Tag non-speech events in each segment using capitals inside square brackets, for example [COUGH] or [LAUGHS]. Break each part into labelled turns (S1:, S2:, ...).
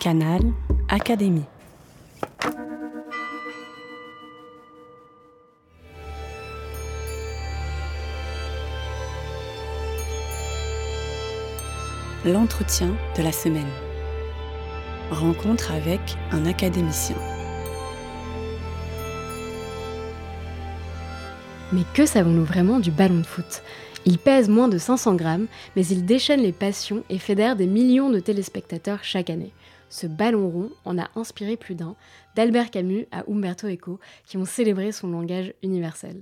S1: Canal Académie. L'entretien de la semaine. Rencontre avec un académicien.
S2: Mais que savons-nous vraiment du ballon de foot? Il pèse moins de 500 grammes, mais il déchaîne les passions et fédère des millions de téléspectateurs chaque année. Ce ballon rond en a inspiré plus d'un, d'Albert Camus à Umberto Eco, qui ont célébré son langage universel.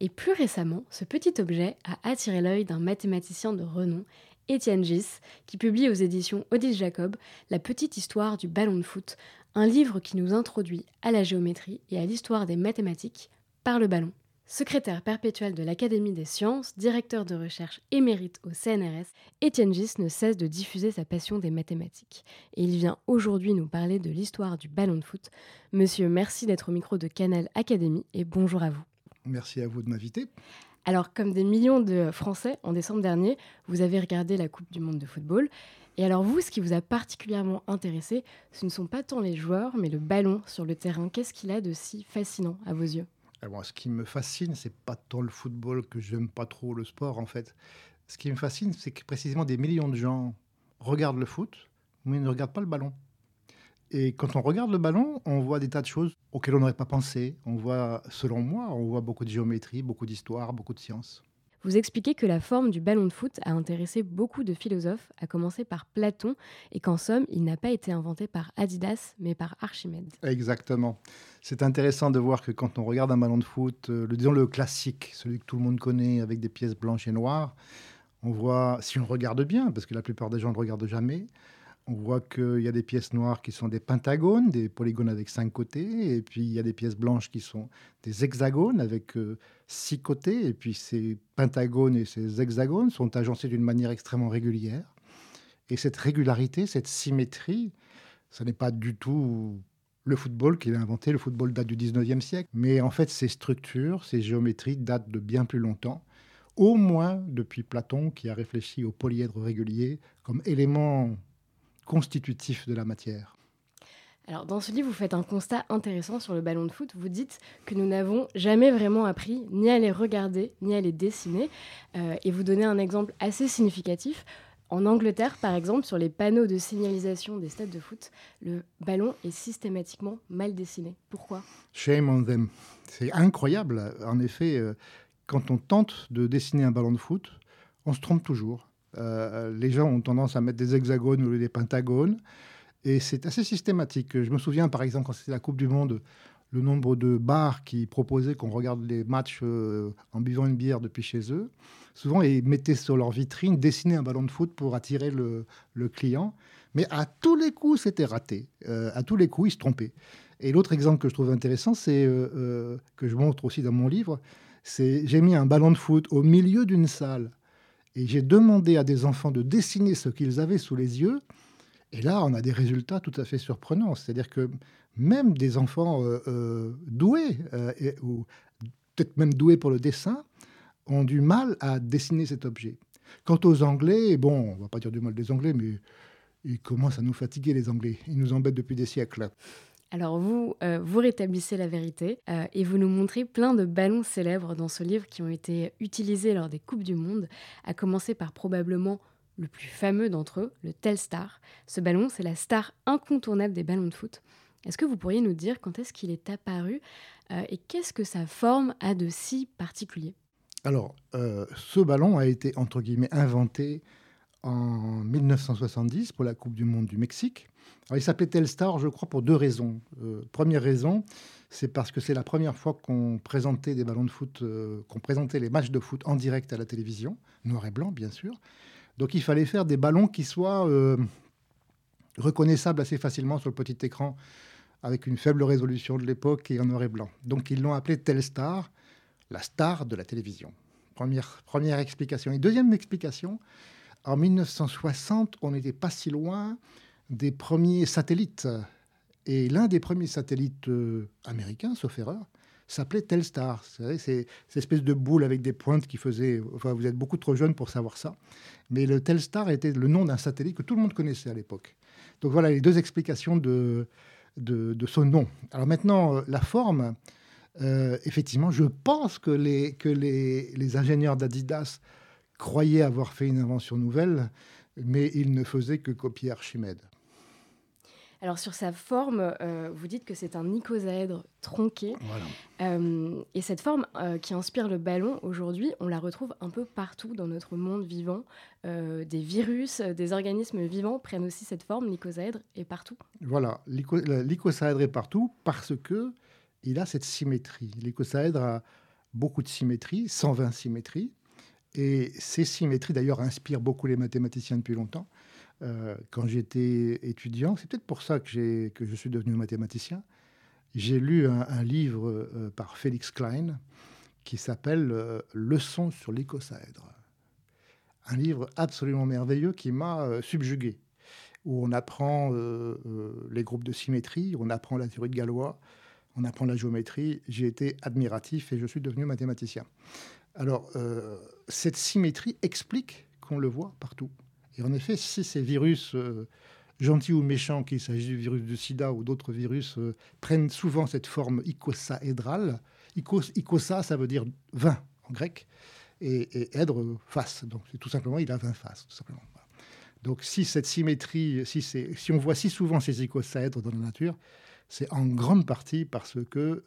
S2: Et plus récemment, ce petit objet a attiré l'œil d'un mathématicien de renom, Étienne Gis, qui publie aux éditions Odile Jacob La petite histoire du ballon de foot, un livre qui nous introduit à la géométrie et à l'histoire des mathématiques par le ballon. Secrétaire perpétuel de l'Académie des sciences, directeur de recherche émérite au CNRS, Étienne Gis ne cesse de diffuser sa passion des mathématiques. Et il vient aujourd'hui nous parler de l'histoire du ballon de foot. Monsieur, merci d'être au micro de Canal Académie et bonjour à vous.
S3: Merci à vous de m'inviter.
S2: Alors, comme des millions de Français, en décembre dernier, vous avez regardé la Coupe du Monde de football. Et alors vous, ce qui vous a particulièrement intéressé, ce ne sont pas tant les joueurs, mais le ballon sur le terrain. Qu'est-ce qu'il a de si fascinant à vos yeux?
S3: Ce qui me fascine, c'est pas tant le football que j'aime pas trop le sport en fait. Ce qui me fascine, c'est que précisément des millions de gens regardent le foot, mais ne regardent pas le ballon. Et quand on regarde le ballon, on voit des tas de choses auxquelles on n'aurait pas pensé. On voit, selon moi, on voit beaucoup de géométrie, beaucoup d'histoire, beaucoup de sciences.
S2: Vous expliquez que la forme du ballon de foot a intéressé beaucoup de philosophes, à commencer par Platon, et qu'en somme, il n'a pas été inventé par Adidas, mais par Archimède.
S3: Exactement. C'est intéressant de voir que quand on regarde un ballon de foot, euh, le, disons le classique, celui que tout le monde connaît avec des pièces blanches et noires, on voit, si on regarde bien, parce que la plupart des gens ne regardent jamais, on voit qu'il y a des pièces noires qui sont des pentagones, des polygones avec cinq côtés, et puis il y a des pièces blanches qui sont des hexagones avec euh, six côtés, et puis ces pentagones et ces hexagones sont agencés d'une manière extrêmement régulière. Et cette régularité, cette symétrie, ce n'est pas du tout le football qu'il a inventé. Le football date du 19e siècle, mais en fait ces structures, ces géométries datent de bien plus longtemps au moins depuis Platon qui a réfléchi au polyèdre régulier comme élément constitutif de la matière.
S2: Alors, dans ce livre, vous faites un constat intéressant sur le ballon de foot. Vous dites que nous n'avons jamais vraiment appris ni à les regarder, ni à les dessiner. Euh, et vous donnez un exemple assez significatif. En Angleterre, par exemple, sur les panneaux de signalisation des stades de foot, le ballon est systématiquement mal dessiné. Pourquoi?
S3: Shame on them. C'est incroyable. En effet, euh, quand on tente de dessiner un ballon de foot, on se trompe toujours. Euh, les gens ont tendance à mettre des hexagones ou des pentagones. Et c'est assez systématique. Je me souviens, par exemple, quand c'était la Coupe du Monde, le nombre de bars qui proposaient qu'on regarde les matchs euh, en buvant une bière depuis chez eux. Souvent, ils mettaient sur leur vitrine, dessiner un ballon de foot pour attirer le, client. Mais à tous les coups, c'était raté. Euh, à tous les coups, ils se trompaient. Et l'autre exemple que je trouve intéressant, c'est que je montre aussi dans mon livre, c'est j'ai mis un ballon de foot au milieu d'une salle et j'ai demandé à des enfants de dessiner ce qu'ils avaient sous les yeux. Et là, on a des résultats tout à fait surprenants. C'est-à-dire que même des enfants euh, euh, doués, euh, ou peut-être même doués pour le dessin, ont du mal à dessiner cet objet. Quant aux Anglais, bon, on va pas dire du mal des Anglais, mais ils commencent à nous fatiguer, les Anglais. Ils nous embêtent depuis des siècles.
S2: Alors vous, euh, vous rétablissez la vérité euh, et vous nous montrez plein de ballons célèbres dans ce livre qui ont été utilisés lors des Coupes du Monde, à commencer par probablement le plus fameux d'entre eux, le Telstar. Ce ballon, c'est la star incontournable des ballons de foot. Est-ce que vous pourriez nous dire quand est-ce qu'il est apparu euh, et qu'est-ce que sa forme a de si particulier?
S3: Alors, ce ballon a été, entre guillemets, inventé en 1970 pour la Coupe du Monde du Mexique. il s'appelait Telstar, je crois, pour deux raisons. Euh, première raison, c'est parce que c'est la première fois qu'on présentait des ballons de foot, euh, qu'on présentait les matchs de foot en direct à la télévision, noir et blanc, bien sûr. Donc il fallait faire des ballons qui soient euh, reconnaissables assez facilement sur le petit écran, avec une faible résolution de l'époque et en noir et blanc. Donc ils l'ont appelé Telstar, la star de la télévision. Première, première explication. Et deuxième explication, en 1960, on n'était pas si loin des premiers satellites. Et l'un des premiers satellites euh, américains, sauf erreur, s'appelait Telstar. C'est cette espèce de boule avec des pointes qui faisait. Enfin, vous êtes beaucoup trop jeune pour savoir ça. Mais le Telstar était le nom d'un satellite que tout le monde connaissait à l'époque. Donc voilà les deux explications de, de, son nom. Alors maintenant, euh, la forme, euh, effectivement, je pense que les, que les, les ingénieurs d'Adidas croyaient avoir fait une invention nouvelle, mais ils ne faisaient que copier Archimède.
S2: Alors sur sa forme, euh, vous dites que c'est un icosaèdre tronqué. Euh, et cette forme euh, qui inspire le ballon, aujourd'hui, on la retrouve un peu partout dans notre monde vivant. des virus, des organismes vivants prennent aussi cette forme. L'icosaèdre est partout.
S3: Voilà, l'icosaèdre est partout parce que il a cette symétrie. L'icosaèdre a beaucoup de symétries, 120 symétries. Et ces symétries, d'ailleurs, inspirent beaucoup les mathématiciens depuis longtemps. Euh, quand j'étais étudiant, c'est peut-être pour ça que, je suis devenu mathématicien, j'ai lu un, livre euh, par Félix Klein qui s'appelle euh, Leçons sur l'icosaèdre. Un livre absolument merveilleux qui m'a subjugué, où on apprend les groupes de symétrie, on apprend la théorie de Galois, on apprend la géométrie. J'ai été admiratif et je suis devenu mathématicien. Alors, cette symétrie explique qu'on le voit partout. Et en effet, si ces virus, euh, gentils ou méchants, qu'il s'agisse du virus du sida ou d'autres virus, euh, prennent souvent cette forme icosaédrale, icos, icosa, ça veut dire 20 en grec, et, et face. Donc, tout simplement, il a 20 faces, tout simplement. Donc, si cette symétrie, si, si on voit si souvent ces icosaèdres dans la nature, c'est en grande partie parce que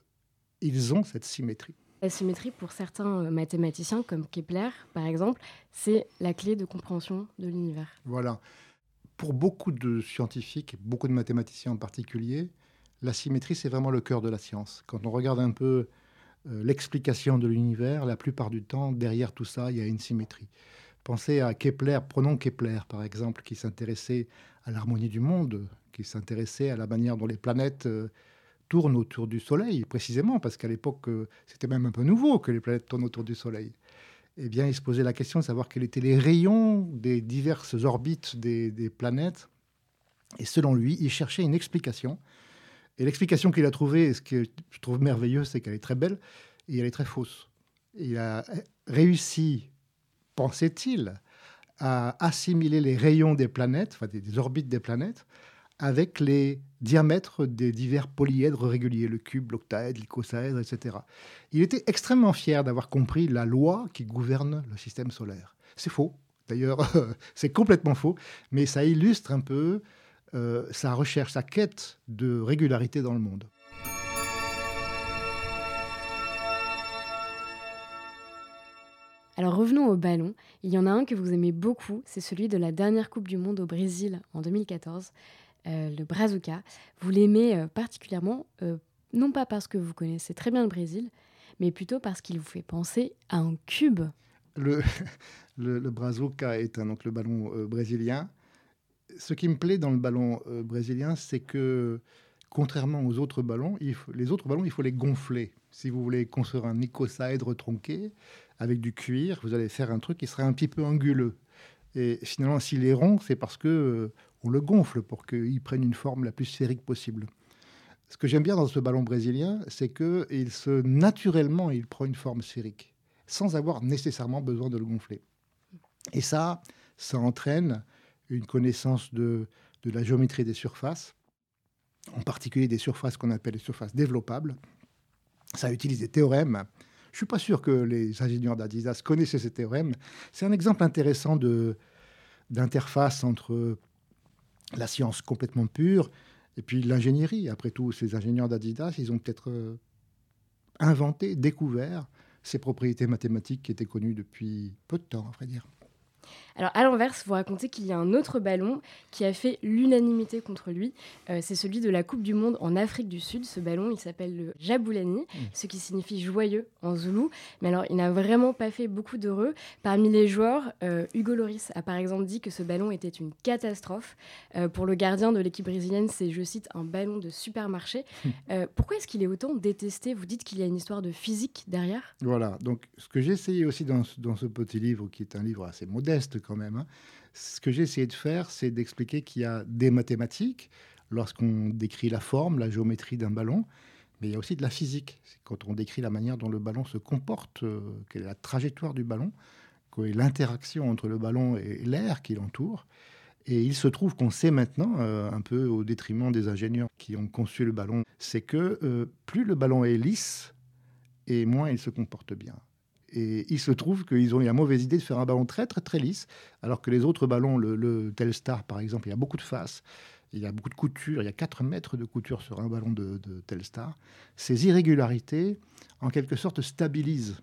S3: ils ont cette symétrie.
S2: La symétrie, pour certains euh, mathématiciens, comme Kepler, par exemple, c'est la clé de compréhension de l'univers.
S3: Voilà. Pour beaucoup de scientifiques, beaucoup de mathématiciens en particulier, la symétrie, c'est vraiment le cœur de la science. Quand on regarde un peu euh, l'explication de l'univers, la plupart du temps, derrière tout ça, il y a une symétrie. Pensez à Kepler, prenons Kepler par exemple, qui s'intéressait à l'harmonie du monde, qui s'intéressait à la manière dont les planètes euh, tourne autour du Soleil, précisément, parce qu'à l'époque, euh, c'était même un peu nouveau que les planètes tournent autour du Soleil. Eh bien, il se posait la question de savoir quels étaient les rayons des diverses orbites des, planètes. Et selon lui, il cherchait une explication. Et l'explication qu'il a trouvée, ce que je trouve merveilleux, c'est qu'elle est très belle et elle est très fausse. Il a réussi, pensait-il, à assimiler les rayons des planètes, enfin des orbites des planètes, avec les diamètres des divers polyèdres réguliers, le cube, l'octaèdre, l'icosaèdre, etc. Il était extrêmement fier d'avoir compris la loi qui gouverne le système solaire. C'est faux, d'ailleurs, [LAUGHS] c'est complètement faux, mais ça illustre un peu euh, sa recherche, sa quête de régularité dans le monde.
S2: Alors revenons au ballon. Il y en a un que vous aimez beaucoup, c'est celui de la dernière Coupe du Monde au Brésil en 2014. Euh, le brazuca. Vous l'aimez euh, particulièrement, euh, non pas parce que vous connaissez très bien le Brésil, mais plutôt parce qu'il vous fait penser à un cube.
S3: Le, [LAUGHS] brazuca est un, donc le ballon brésilien. Ce qui me plaît dans le ballon brésilien, c'est que contrairement aux autres ballons, les autres ballons, il faut les gonfler. Si vous voulez construire un icosaèdre tronqué avec du cuir, vous allez faire un truc qui serait un petit peu anguleux. Et finalement, s'il est rond, c'est parce que on le gonfle pour qu'il prenne une forme la plus sphérique possible. Ce que j'aime bien dans ce ballon brésilien, c'est que il se naturellement il prend une forme sphérique, sans avoir nécessairement besoin de le gonfler. Et ça, ça entraîne une connaissance de, la géométrie des surfaces, en particulier des surfaces qu'on appelle les surfaces développables. Ça utilise des théorèmes. Je ne suis pas sûr que les ingénieurs d'Adidas connaissaient ces théorèmes. C'est un exemple intéressant d'interface entre la science complètement pure, et puis l'ingénierie. Après tout, ces ingénieurs d'Adidas, ils ont peut-être euh, inventé, découvert ces propriétés mathématiques qui étaient connues depuis peu de temps, à vrai dire.
S2: Alors à l'inverse, vous racontez qu'il y a un autre ballon qui a fait l'unanimité contre lui. Euh, c'est celui de la Coupe du Monde en Afrique du Sud. Ce ballon, il s'appelle le Jaboulani, mmh. ce qui signifie joyeux en zoulou. Mais alors, il n'a vraiment pas fait beaucoup d'heureux. Parmi les joueurs, euh, Hugo Loris a par exemple dit que ce ballon était une catastrophe. Euh, pour le gardien de l'équipe brésilienne, c'est, je cite, un ballon de supermarché. Mmh. pourquoi est-ce qu'il est autant détesté? Vous dites qu'il y a une histoire de physique derrière
S3: Voilà, donc ce que j'ai essayé aussi dans, dans ce petit livre, qui est un livre assez modeste quand même. Hein. Ce que j'ai essayé de faire, c'est d'expliquer qu'il y a des mathématiques lorsqu'on décrit la forme, la géométrie d'un ballon, mais il y a aussi de la physique. Quand on décrit la manière dont le ballon se comporte, euh, quelle est la trajectoire du ballon, quelle est l'interaction entre le ballon et l'air qui l'entoure. Et il se trouve qu'on sait maintenant, euh, un peu au détriment des ingénieurs qui ont conçu le ballon, c'est que euh, plus le ballon est lisse, et moins il se comporte bien. Et il se trouve qu'ils ont eu la mauvaise idée de faire un ballon très très très lisse, alors que les autres ballons, le, Telstar par exemple, il y a beaucoup de faces, il y a beaucoup de couture, il y a 4 mètres de couture sur un ballon de, Telstar. Ces irrégularités, en quelque sorte, stabilisent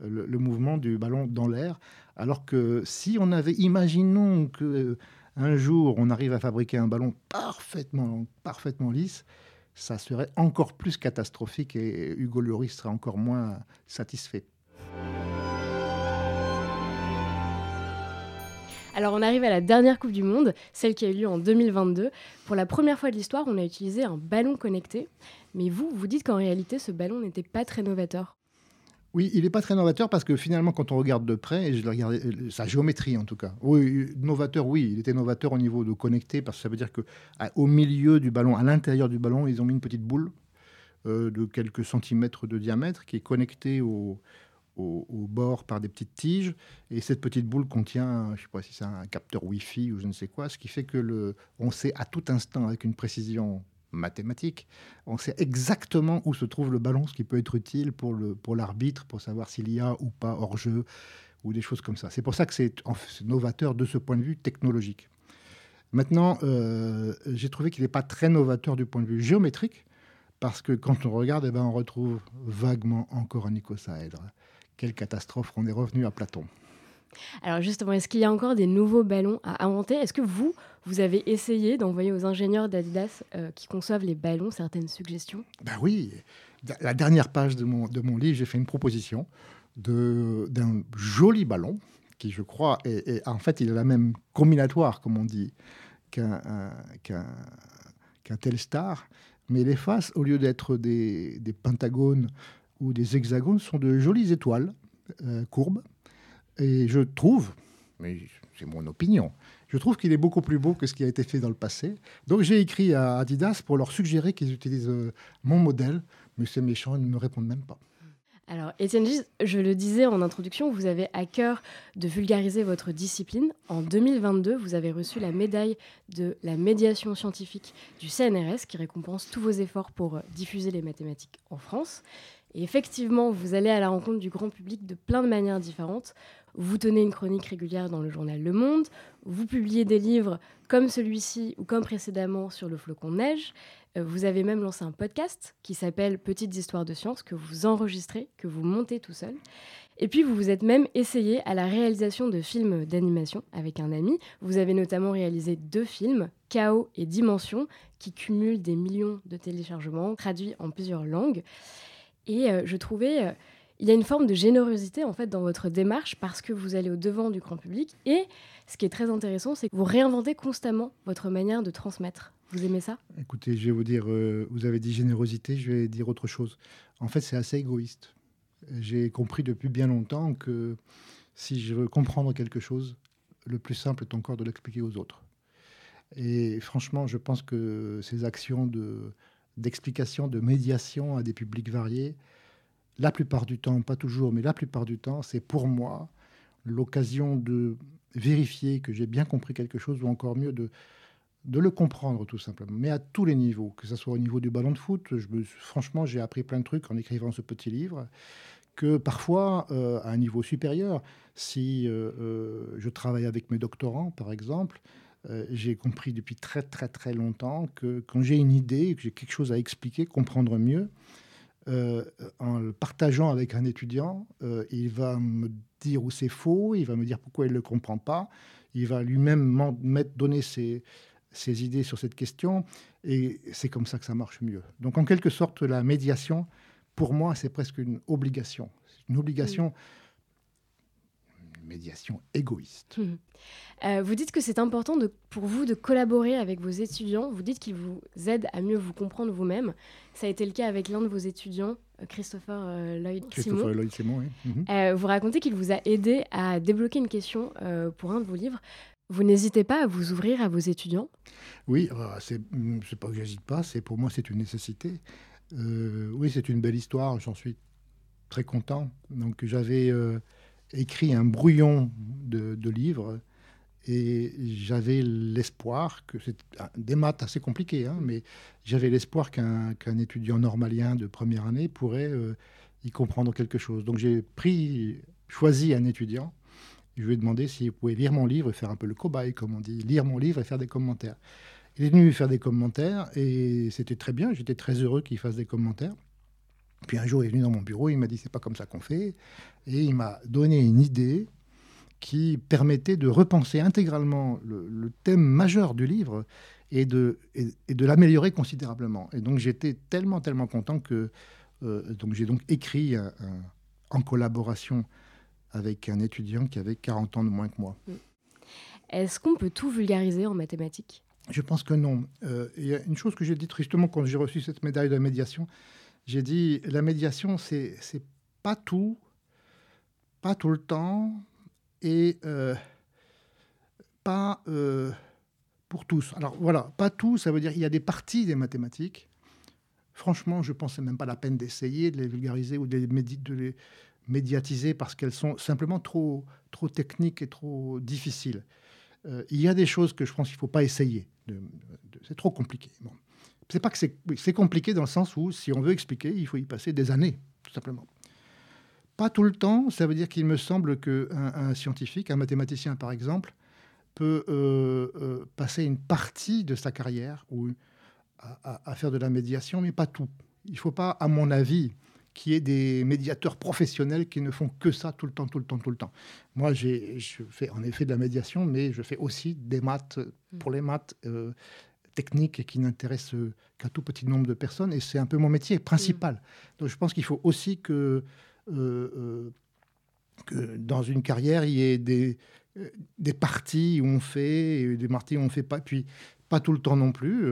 S3: le, le mouvement du ballon dans l'air, alors que si on avait, imaginons que un jour on arrive à fabriquer un ballon parfaitement, parfaitement lisse, ça serait encore plus catastrophique et Hugo Lloris serait encore moins satisfait.
S2: Alors on arrive à la dernière Coupe du Monde, celle qui a eu lieu en 2022. Pour la première fois de l'histoire, on a utilisé un ballon connecté. Mais vous, vous dites qu'en réalité, ce ballon n'était pas très novateur.
S3: Oui, il n'est pas très novateur parce que finalement, quand on regarde de près, et je regardé, euh, sa géométrie en tout cas, oui, novateur, oui, il était novateur au niveau de connecté parce que ça veut dire qu'au milieu du ballon, à l'intérieur du ballon, ils ont mis une petite boule euh, de quelques centimètres de diamètre qui est connectée au, au, bord par des petites tiges. Et cette petite boule contient, je ne sais pas si c'est un capteur Wi-Fi ou je ne sais quoi, ce qui fait que le, on sait à tout instant, avec une précision mathématiques. On sait exactement où se trouve le ballon, ce qui peut être utile pour, le, pour l'arbitre, pour savoir s'il y a ou pas hors-jeu, ou des choses comme ça. C'est pour ça que c'est, novateur de ce point de vue technologique. Maintenant, euh, j'ai trouvé qu'il n'est pas très novateur du point de vue géométrique, parce que quand on regarde, eh ben, on retrouve vaguement encore un icosaèdre. Quelle catastrophe, on est revenu à Platon.
S2: Alors justement, est-ce qu'il y a encore des nouveaux ballons à inventer? Est-ce que vous, vous avez essayé d'envoyer aux ingénieurs d'Adidas euh, qui conçoivent les ballons certaines suggestions?
S3: Ben oui, la dernière page de mon, de mon livre, j'ai fait une proposition d'un joli ballon qui, je crois, est, en fait, il a la même combinatoire, comme on dit, qu'un qu'un Telstar, mais les faces, au lieu d'être des, des, pentagones ou des hexagones, sont de jolies étoiles euh, courbes et je trouve, mais c'est mon opinion, je trouve qu'il est beaucoup plus beau que ce qui a été fait dans le passé. Donc j'ai écrit à Adidas pour leur suggérer qu'ils utilisent euh, mon modèle, mais c'est méchant, ils ne me répondent même pas.
S2: Alors, Étienne Gis, je le disais en introduction, vous avez à cœur de vulgariser votre discipline. En 2022, vous avez reçu la médaille de la médiation scientifique du CNRS, qui récompense tous vos efforts pour euh, diffuser les mathématiques en France. Et effectivement, vous allez à la rencontre du grand public de plein de manières différentes. Vous tenez une chronique régulière dans le journal Le Monde, vous publiez des livres comme celui-ci ou comme précédemment sur le flocon de neige. Euh, vous avez même lancé un podcast qui s'appelle Petites histoires de science que vous enregistrez, que vous montez tout seul. Et puis vous vous êtes même essayé à la réalisation de films d'animation avec un ami. Vous avez notamment réalisé deux films, Chaos et Dimension, qui cumulent des millions de téléchargements traduits en plusieurs langues. Et euh, je trouvais euh, il y a une forme de générosité en fait dans votre démarche parce que vous allez au devant du grand public et ce qui est très intéressant c'est que vous réinventez constamment votre manière de transmettre. Vous aimez ça?
S3: Écoutez, je vais vous dire, euh, vous avez dit générosité, je vais dire autre chose. En fait, c'est assez égoïste. J'ai compris depuis bien longtemps que si je veux comprendre quelque chose, le plus simple est encore de l'expliquer aux autres. Et franchement, je pense que ces actions de d'explication, de médiation à des publics variés, la plupart du temps, pas toujours, mais la plupart du temps, c'est pour moi l'occasion de vérifier que j'ai bien compris quelque chose, ou encore mieux de, de le comprendre tout simplement, mais à tous les niveaux, que ce soit au niveau du ballon de foot. Franchement, j'ai appris plein de trucs en écrivant ce petit livre, que parfois, euh, à un niveau supérieur, si euh, euh, je travaille avec mes doctorants, par exemple, j'ai compris depuis très très très longtemps que quand j'ai une idée, que j'ai quelque chose à expliquer, comprendre mieux, euh, en le partageant avec un étudiant, euh, il va me dire où c'est faux, il va me dire pourquoi il ne le comprend pas, il va lui-même donner ses, idées sur cette question, et c'est comme ça que ça marche mieux. Donc en quelque sorte, la médiation, pour moi, c'est presque une obligation. Une obligation médiation égoïste.
S2: Hum. Euh, vous dites que c'est important de, pour vous de collaborer avec vos étudiants. Vous dites qu'ils vous aident à mieux vous comprendre vous-même. Ça a été le cas avec l'un de vos étudiants, euh, Christopher euh, Lloyd
S3: Christopher Lloyd Simon, oui.
S2: Mhm. vous racontez qu'il vous a aidé à débloquer une question pour un de vos livres. Vous n'hésitez pas à vous ouvrir à vos étudiants?
S3: Oui, c'est pas que j'hésite pas, c'est pour moi c'est une nécessité. oui, c'est une belle histoire, j'en suis très content. Donc j'avais écrit un brouillon de, de livre et j'avais l'espoir que c'est des maths assez compliquées, hein, mais j'avais l'espoir qu'un étudiant normalien de première année pourrait euh, y comprendre quelque chose. Donc j'ai pris, choisi un étudiant. Je lui ai demandé s'il pouvait lire mon livre et faire un peu le cobaye, comme on dit, lire mon livre et faire des commentaires. Il est venu faire des commentaires et c'était très bien. J'étais très heureux qu'il fasse des commentaires. Puis un jour, il est venu dans mon bureau, il m'a dit c'est pas comme ça qu'on fait, et il m'a donné une idée qui permettait de repenser intégralement le, thème majeur du livre et de, et, de l'améliorer considérablement. Et donc j'étais tellement, tellement content que euh, donc j'ai donc écrit en collaboration avec un étudiant qui avait 40 ans de moins que moi. Mm.
S2: Est-ce qu'on peut tout vulgariser en mathématiques?
S3: Je pense que non. Euh, il y a une chose que j'ai dit tristement quand j'ai reçu cette médaille de médiation. J'ai dit la médiation, c'est pas tout, pas tout le temps, et euh, pas euh, pour tous. Alors voilà, pas tout, ça veut dire qu'il y a des parties des mathématiques. Franchement, je pense que même pas la peine d'essayer de les vulgariser ou de les, médiatiser parce qu'elles sont simplement trop, trop techniques et trop difficiles. Euh, il y a des choses que je pense qu'il ne faut pas essayer. c'est trop compliqué. C'est pas que c'est compliqué dans le sens où, si on veut expliquer, il faut y passer des années, tout simplement. Pas tout le temps, ça veut dire qu'il me semble qu'un un scientifique, un mathématicien par exemple, peut euh, euh, passer une partie de sa carrière ou à, faire de la médiation, mais pas tout. Il ne faut pas, à mon avis, qu'il y ait des médiateurs professionnels qui ne font que ça tout le temps, tout le temps, tout le temps. Moi, je fais en effet de la médiation, mais je fais aussi des maths, pour les maths euh, techniques et qui n'intéressent qu'un tout petit nombre de personnes, et c'est un peu mon métier principal. Donc je pense qu'il faut aussi que euh, euh, que dans une carrière, il y ait des, euh, des parties où on fait et des parties où on fait pas. Puis pas tout le temps non plus.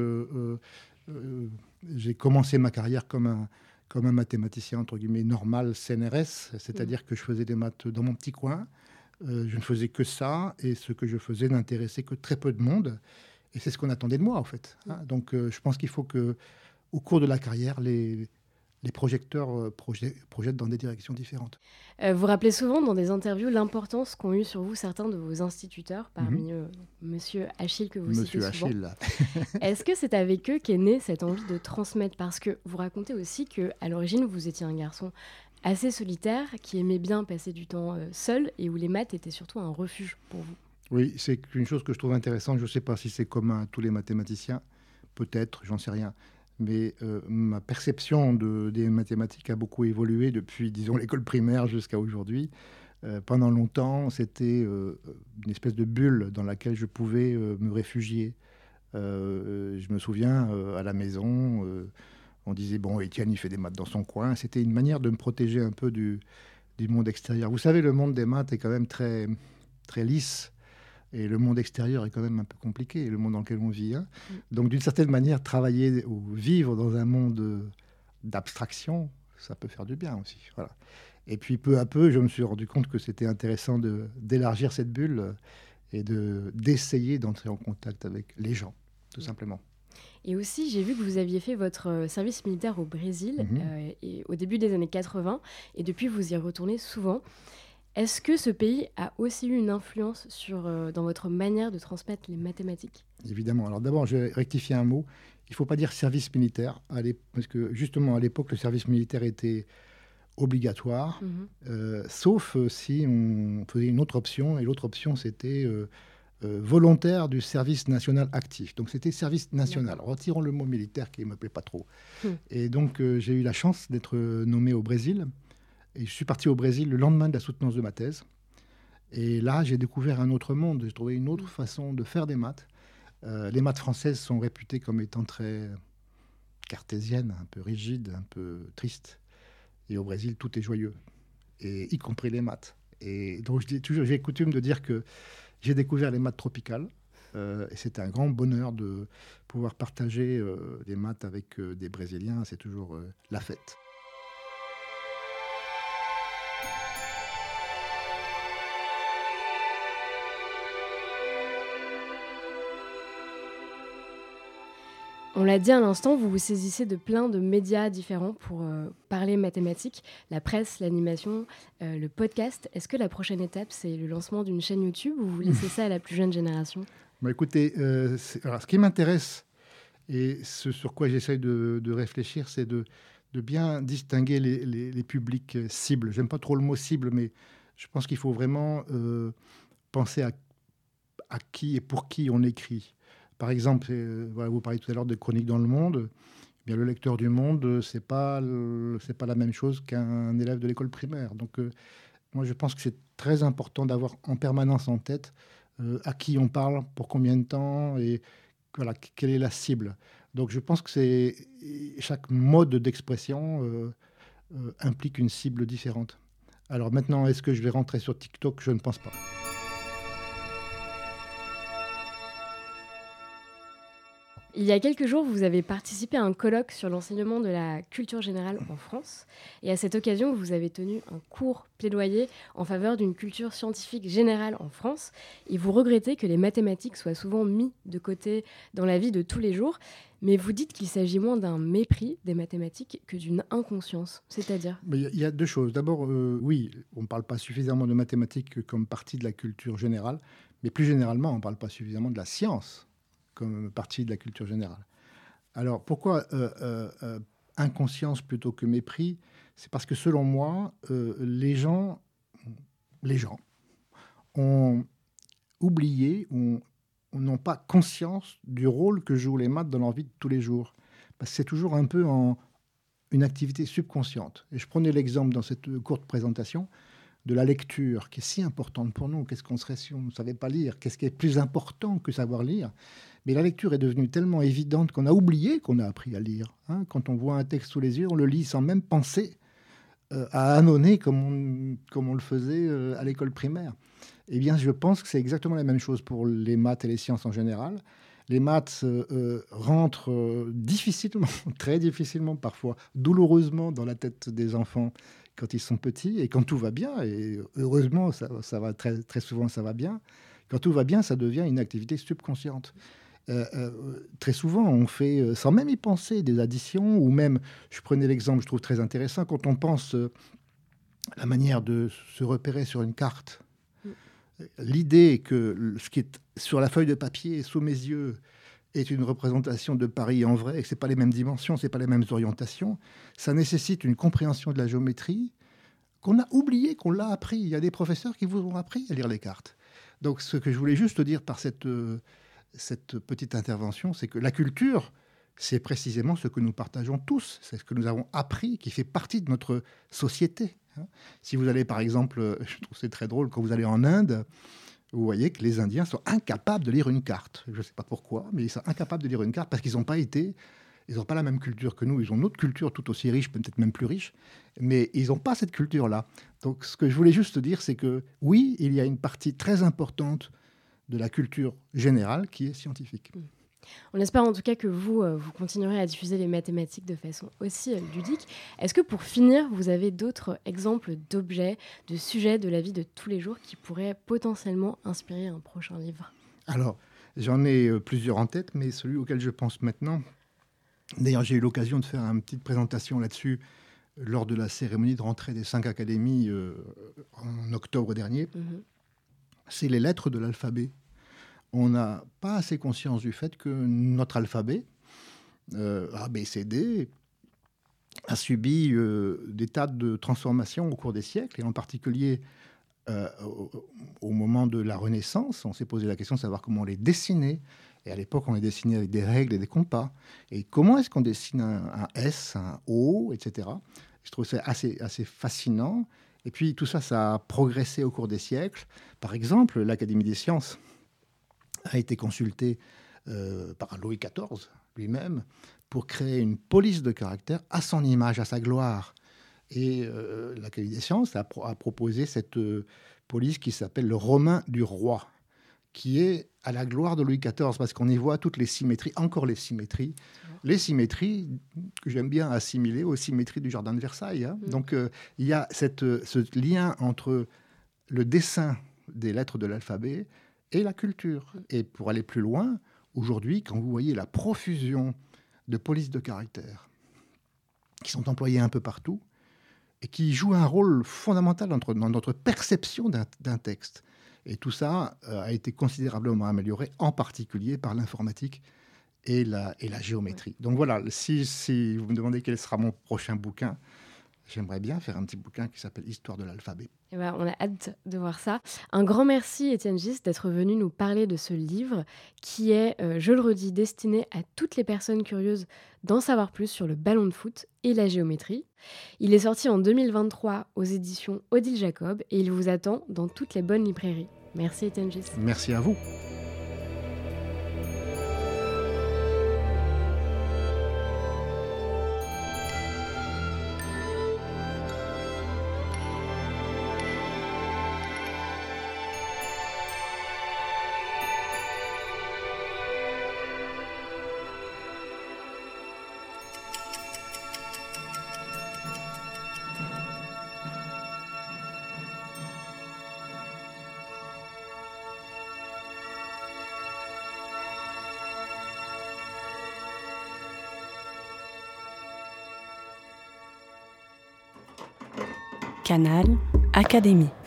S3: J'ai commencé ma carrière comme un, comme un mathématicien entre guillemets normal CNRS, c'est-à-dire que je faisais des maths dans mon petit coin. je ne faisais que ça et ce que je faisais n'intéressait que très peu de monde. Et c'est ce qu'on attendait de moi en fait. Hein. Donc je pense qu'il faut que au cours de la carrière, les, les projecteurs euh, projettent dans des directions différentes.
S2: Euh, vous rappelez souvent dans des interviews l'importance qu'ont eu sur vous certains de vos instituteurs, parmi mhm. eux Monsieur Achille que vous
S3: Monsieur
S2: citez souvent.
S3: Achille. [LAUGHS]
S2: Est-ce que c'est avec eux qu'est née cette envie de transmettre? Parce que vous racontez aussi que à l'origine vous étiez un garçon assez solitaire qui aimait bien passer du temps euh, seul et où les maths étaient surtout un refuge pour vous.
S3: Oui, c'est une chose que je trouve intéressante. Je ne sais pas si c'est commun à tous les mathématiciens, peut-être, j'en sais rien mais euh, ma perception de, des mathématiques a beaucoup évolué depuis, disons, [LAUGHS] l'école primaire jusqu'à aujourd'hui. Euh, pendant longtemps, c'était euh, une espèce de bulle dans laquelle je pouvais me réfugier. je me souviens, à la maison, on disait, bon, Étienne, il fait des maths dans son coin. C'était une manière de me protéger un peu du, du, monde extérieur. Vous savez, le monde des maths est quand même très, très lisse. Et le monde extérieur est quand même un peu compliqué, le monde dans lequel on vit. Hein. Mm. Donc, d'une certaine manière, travailler ou vivre dans un monde d'abstraction, ça peut faire du bien aussi. Voilà. Et puis, peu à peu, je me suis rendu compte que c'était intéressant d'élargir cette bulle et d'essayer d'entrer en contact avec les gens, tout mm. simplement.
S2: Et aussi, j'ai vu que vous aviez fait votre euh, service militaire au Brésil mm-hmm. euh, et au début des années 80, et depuis, vous y retournez souvent. Est-ce que ce pays a aussi eu une influence sur, euh, dans votre manière de transmettre les mathématiques?
S3: Évidemment. Alors d'abord, je vais rectifier un mot. Il ne faut pas dire service militaire, parce que justement, à l'époque, le service militaire était obligatoire, mhm. euh, sauf euh, si on faisait une autre option, et l'autre option, c'était volontaire du service national actif. Donc c'était service national. Retirons le mot militaire qui ne me plaît pas trop. Hmm. Et donc j'ai eu la chance d'être nommé au Brésil et je suis parti au Brésil le lendemain de la soutenance de ma thèse. Et là, j'ai découvert un autre monde. J'ai trouvé une autre façon de faire des maths. Euh, les maths françaises sont réputées comme étant très cartésiennes, un peu rigides, un peu tristes. Et au Brésil, tout est joyeux, et y compris les maths. Et donc, j'ai coutume de dire que j'ai découvert les maths tropicales. Euh, et c'est un grand bonheur de pouvoir partager euh, les maths avec des Brésiliens. C'est toujours la fête.
S2: On l'a dit à l'instant, vous vous saisissez de plein de médias différents pour euh, parler mathématiques, la presse, l'animation, euh, le podcast. Est-ce que la prochaine étape, c'est le lancement d'une chaîne YouTube ou vous laissez ça à la plus jeune génération?
S3: Bah, Écoutez, euh, alors, ce qui m'intéresse et ce sur quoi j'essaye de, réfléchir, c'est de, de, bien distinguer les, les, publics cibles. J'aime pas trop le mot cible, mais je pense qu'il faut vraiment penser à, à qui et pour qui on écrit. Par exemple, euh, vous parliez tout à l'heure de chroniques dans le monde. Eh bien, le lecteur du monde, c'est pas pas la même chose qu'un élève de l'école primaire. Donc, euh, moi, je pense que c'est très important d'avoir en permanence en tête euh, à qui on parle, pour combien de temps et voilà quelle est la cible. Donc, je pense que c'est chaque mode d'expression implique une cible différente. Alors maintenant, est-ce que je vais rentrer sur TikTok? Je ne pense pas.
S2: Il y a quelques jours, vous avez participé à un colloque sur l'enseignement de la culture générale en France. Et à cette occasion, vous avez tenu un court plaidoyer en faveur d'une culture scientifique générale en France. Et vous regrettez que les mathématiques soient souvent mis de côté dans la vie de tous les jours. Mais vous dites qu'il s'agit moins d'un mépris des mathématiques que d'une inconscience. C'est-à-dire?
S3: Il y a deux choses. D'abord, euh, oui, on ne parle pas suffisamment de mathématiques comme partie de la culture générale. Mais plus généralement, on ne parle pas suffisamment de la science comme partie de la culture générale. Alors pourquoi euh, euh, euh, inconscience plutôt que mépris? C'est parce que selon moi, les gens, les gens ont oublié ou n'ont pas conscience du rôle que jouent les maths dans leur vie de tous les jours. Parce que c'est toujours un peu en une activité subconsciente. Et je prenais l'exemple dans cette courte présentation de la lecture, qui est si importante pour nous. Qu'est-ce qu'on serait si on ne savait pas lire Qu'est-ce qui est plus important que savoir lire Mais la lecture est devenue tellement évidente qu'on a oublié qu'on a appris à lire. Hein. Quand on voit un texte sous les yeux, on le lit sans même penser euh, à annonner comme on, le faisait euh, à l'école primaire. Eh bien, je pense que c'est exactement la même chose pour les maths et les sciences en général. Les maths euh, rentrent difficilement, [LAUGHS] très difficilement parfois, douloureusement dans la tête des enfants quand ils sont petits et quand tout va bien, et heureusement, ça, ça, va très, très souvent, ça va bien. Quand tout va bien, ça devient une activité subconsciente. Euh, euh, très souvent, on fait, euh, sans même y penser, des additions, ou même, je prenais l'exemple, je trouve très intéressant, quand on pense la manière de se repérer sur une carte, mm. l'idée que ce qui est sur la feuille de papier, sous mes yeux, est une représentation de Paris en vrai, et que ce pas les mêmes dimensions, ce pas les mêmes orientations, ça nécessite une compréhension de la géométrie qu'on a oublié, qu'on l'a appris. Il y a des professeurs qui vous ont appris à lire les cartes. Donc ce que je voulais juste dire par cette, euh, cette petite intervention, c'est que la culture, c'est précisément ce que nous partageons tous, c'est ce que nous avons appris, qui fait partie de notre société. Hein. Si vous allez par exemple, [LAUGHS] je trouve c'est très drôle, quand vous allez en Inde, vous voyez que les Indiens sont incapables de lire une carte. Je ne sais pas pourquoi, mais ils sont incapables de lire une carte parce qu'ils n'ont pas été, ils n'ont pas la même culture que nous. Ils ont une autre culture tout aussi riche, peut-être même plus riche, mais ils n'ont pas cette culture-là. Donc, ce que je voulais juste dire, c'est que oui, il y a une partie très importante de la culture générale qui est scientifique.
S2: On espère en tout cas que vous, euh, vous continuerez à diffuser les mathématiques de façon aussi euh, ludique. Est-ce que pour finir, vous avez d'autres exemples d'objets, de sujets de la vie de tous les jours qui pourraient potentiellement inspirer un prochain livre?
S3: Alors, j'en ai euh, plusieurs en tête, mais celui auquel je pense maintenant, d'ailleurs j'ai eu l'occasion de faire une petite présentation là-dessus lors de la cérémonie de rentrée des cinq académies en octobre dernier, mhm. c'est les lettres de l'alphabet on n'a pas assez conscience du fait que notre alphabet, euh, A, B, C, D, a subi euh, des tas de transformations au cours des siècles, et en particulier euh, au, moment de la Renaissance, on s'est posé la question de savoir comment on les dessinait. Et à l'époque, on les dessinait avec des règles et des compas. Et comment est-ce qu'on dessine un, S, un O, etc. Je trouve ça assez, assez fascinant. Et puis tout ça, ça a progressé au cours des siècles. Par exemple, l'Académie des sciences a été consulté euh, par Louis XIV lui-même pour créer une police de caractère à son image, à sa gloire. Et euh, l'Académie des sciences a, proposé cette euh, police qui s'appelle le Romain du roi, qui est à la gloire de Louis XIV, parce qu'on y voit toutes les symétries, encore les symétries, les symétries que j'aime bien assimiler aux symétries du Jardin de Versailles. Hein. Mm. Donc il y a cette, ce lien entre le dessin des lettres de l'alphabet et la culture. Et pour aller plus loin, aujourd'hui, quand vous voyez la profusion de police de caractère qui sont employés un peu partout et qui jouent un rôle fondamental dans notre perception d'un texte. Et tout ça euh, a été considérablement amélioré, en particulier par l'informatique et la, et la géométrie. Donc voilà, si, si vous me demandez quel sera mon prochain bouquin, J'aimerais bien faire un petit bouquin qui s'appelle Histoire de l'alphabet.
S2: Eh ben, on a hâte de voir ça. Un grand merci, Étienne Gis, d'être venu nous parler de ce livre qui est, euh, je le redis, destiné à toutes les personnes curieuses d'en savoir plus sur le ballon de foot et la géométrie. Il est sorti en 2023 aux éditions Odile Jacob et il vous attend dans toutes les bonnes librairies. Merci, Étienne Gis.
S3: Merci à vous.
S1: Canal Académie.